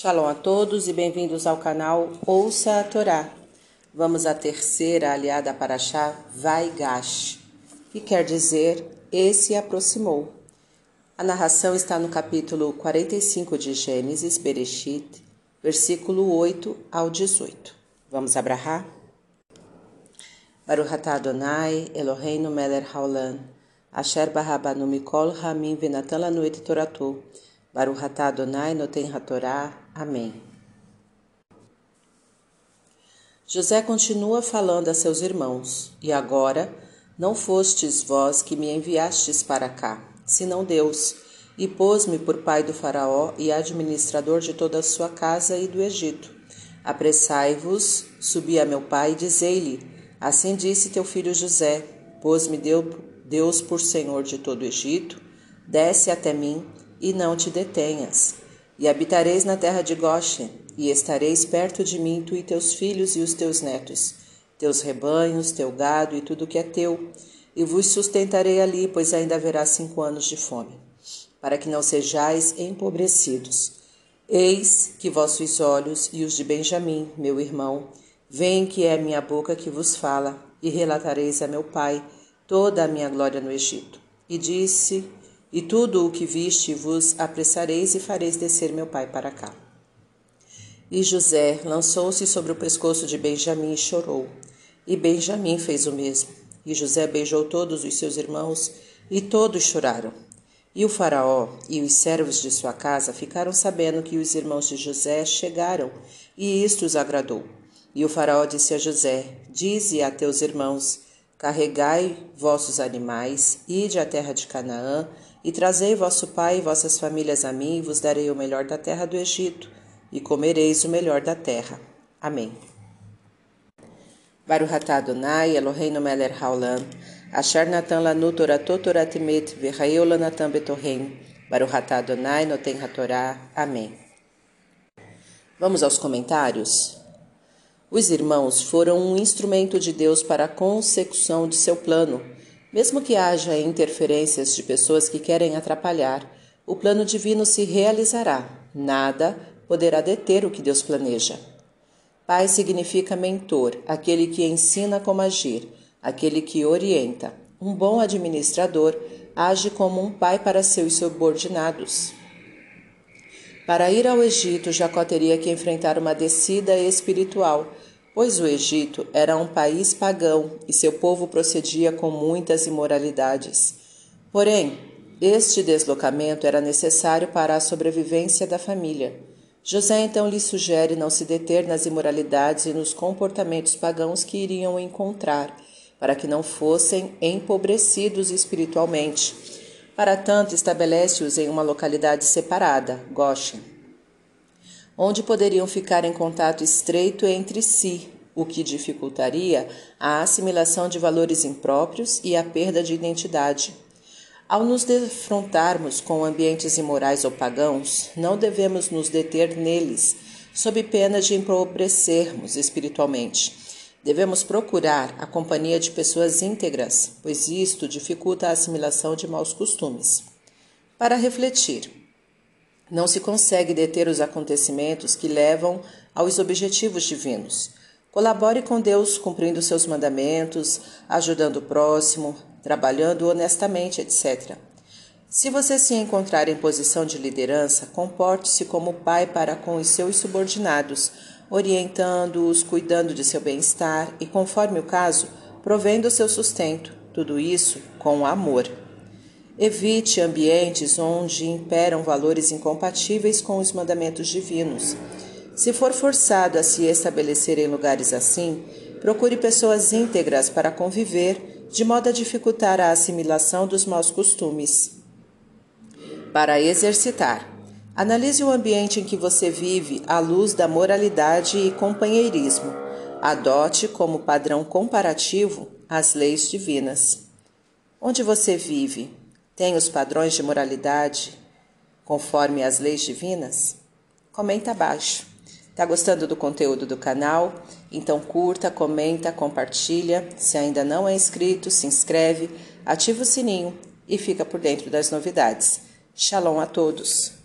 Shalom a todos e bem-vindos ao canal Ouça a Torá. Vamos à terceira aliada para Chá Vaigash, que quer dizer esse aproximou. A narração está no capítulo 45 de Gênesis, Bereshit, versículo 8 ao 18. Vamos abrahar? Baruch atah Adonai, Eloheinu melech haolam, asher barabanu mikol hamim venatan lanu et toratu, Baruch atah Adonai noten hatorá. Amém. José continua falando a seus irmãos, e agora não fostes vós que me enviastes para cá, senão Deus, e pôs-me por pai do Faraó e administrador de toda a sua casa e do Egito. Apressai-vos, subi a meu pai e dizei-lhe: Assim disse teu filho José: Pôs-me Deus por senhor de todo o Egito, desce até mim e não te detenhas. E habitareis na terra de Goshen, e estareis perto de mim, tu e teus filhos e os teus netos, teus rebanhos, teu gado e tudo que é teu, e vos sustentarei ali, pois ainda haverá cinco anos de fome, para que não sejais empobrecidos. Eis que vossos olhos e os de Benjamim, meu irmão, veem que é minha boca que vos fala, e relatareis a meu pai toda a minha glória no Egito. E disse e tudo o que viste vos apressareis e fareis descer meu pai para cá. E José lançou-se sobre o pescoço de Benjamim e chorou. E Benjamim fez o mesmo. E José beijou todos os seus irmãos, e todos choraram. E o Faraó e os servos de sua casa ficaram sabendo que os irmãos de José chegaram, e isto os agradou. E o Faraó disse a José: Dize a teus irmãos: Carregai vossos animais, ide à terra de Canaã, e trazei vosso pai e vossas famílias a mim, e vos darei o melhor da terra do Egito, e comereis o melhor da terra. Amém. Baruch atah Adonai, Eloheinu melech haolam, asher natan lanu toratot toratimet, v'chayeu lanatan betorreim, Baruch atah Adonai, noten hatorá. Amém. Vamos aos comentários? Os irmãos foram um instrumento de Deus para a consecução de seu plano, mesmo que haja interferências de pessoas que querem atrapalhar, o plano divino se realizará. Nada poderá deter o que Deus planeja. Pai significa mentor, aquele que ensina como agir, aquele que orienta. Um bom administrador age como um pai para seus subordinados. Para ir ao Egito, Jacó teria que enfrentar uma descida espiritual pois o Egito era um país pagão e seu povo procedia com muitas imoralidades. Porém, este deslocamento era necessário para a sobrevivência da família. José então lhe sugere não se deter nas imoralidades e nos comportamentos pagãos que iriam encontrar, para que não fossem empobrecidos espiritualmente. Para tanto, estabelece-os em uma localidade separada, Goshen onde poderiam ficar em contato estreito entre si, o que dificultaria a assimilação de valores impróprios e a perda de identidade. Ao nos defrontarmos com ambientes imorais ou pagãos, não devemos nos deter neles, sob pena de empobrecermos espiritualmente. Devemos procurar a companhia de pessoas íntegras, pois isto dificulta a assimilação de maus costumes. Para refletir, não se consegue deter os acontecimentos que levam aos objetivos divinos. Colabore com Deus cumprindo seus mandamentos, ajudando o próximo, trabalhando honestamente, etc. Se você se encontrar em posição de liderança, comporte-se como pai para com os seus subordinados, orientando-os, cuidando de seu bem-estar e, conforme o caso, provendo o seu sustento. Tudo isso com amor. Evite ambientes onde imperam valores incompatíveis com os mandamentos divinos. Se for forçado a se estabelecer em lugares assim, procure pessoas íntegras para conviver, de modo a dificultar a assimilação dos maus costumes. Para exercitar, analise o ambiente em que você vive à luz da moralidade e companheirismo. Adote como padrão comparativo as leis divinas. Onde você vive? Tem os padrões de moralidade conforme as leis divinas? Comenta abaixo. Tá gostando do conteúdo do canal? Então curta, comenta, compartilha. Se ainda não é inscrito, se inscreve, ativa o sininho e fica por dentro das novidades. Shalom a todos!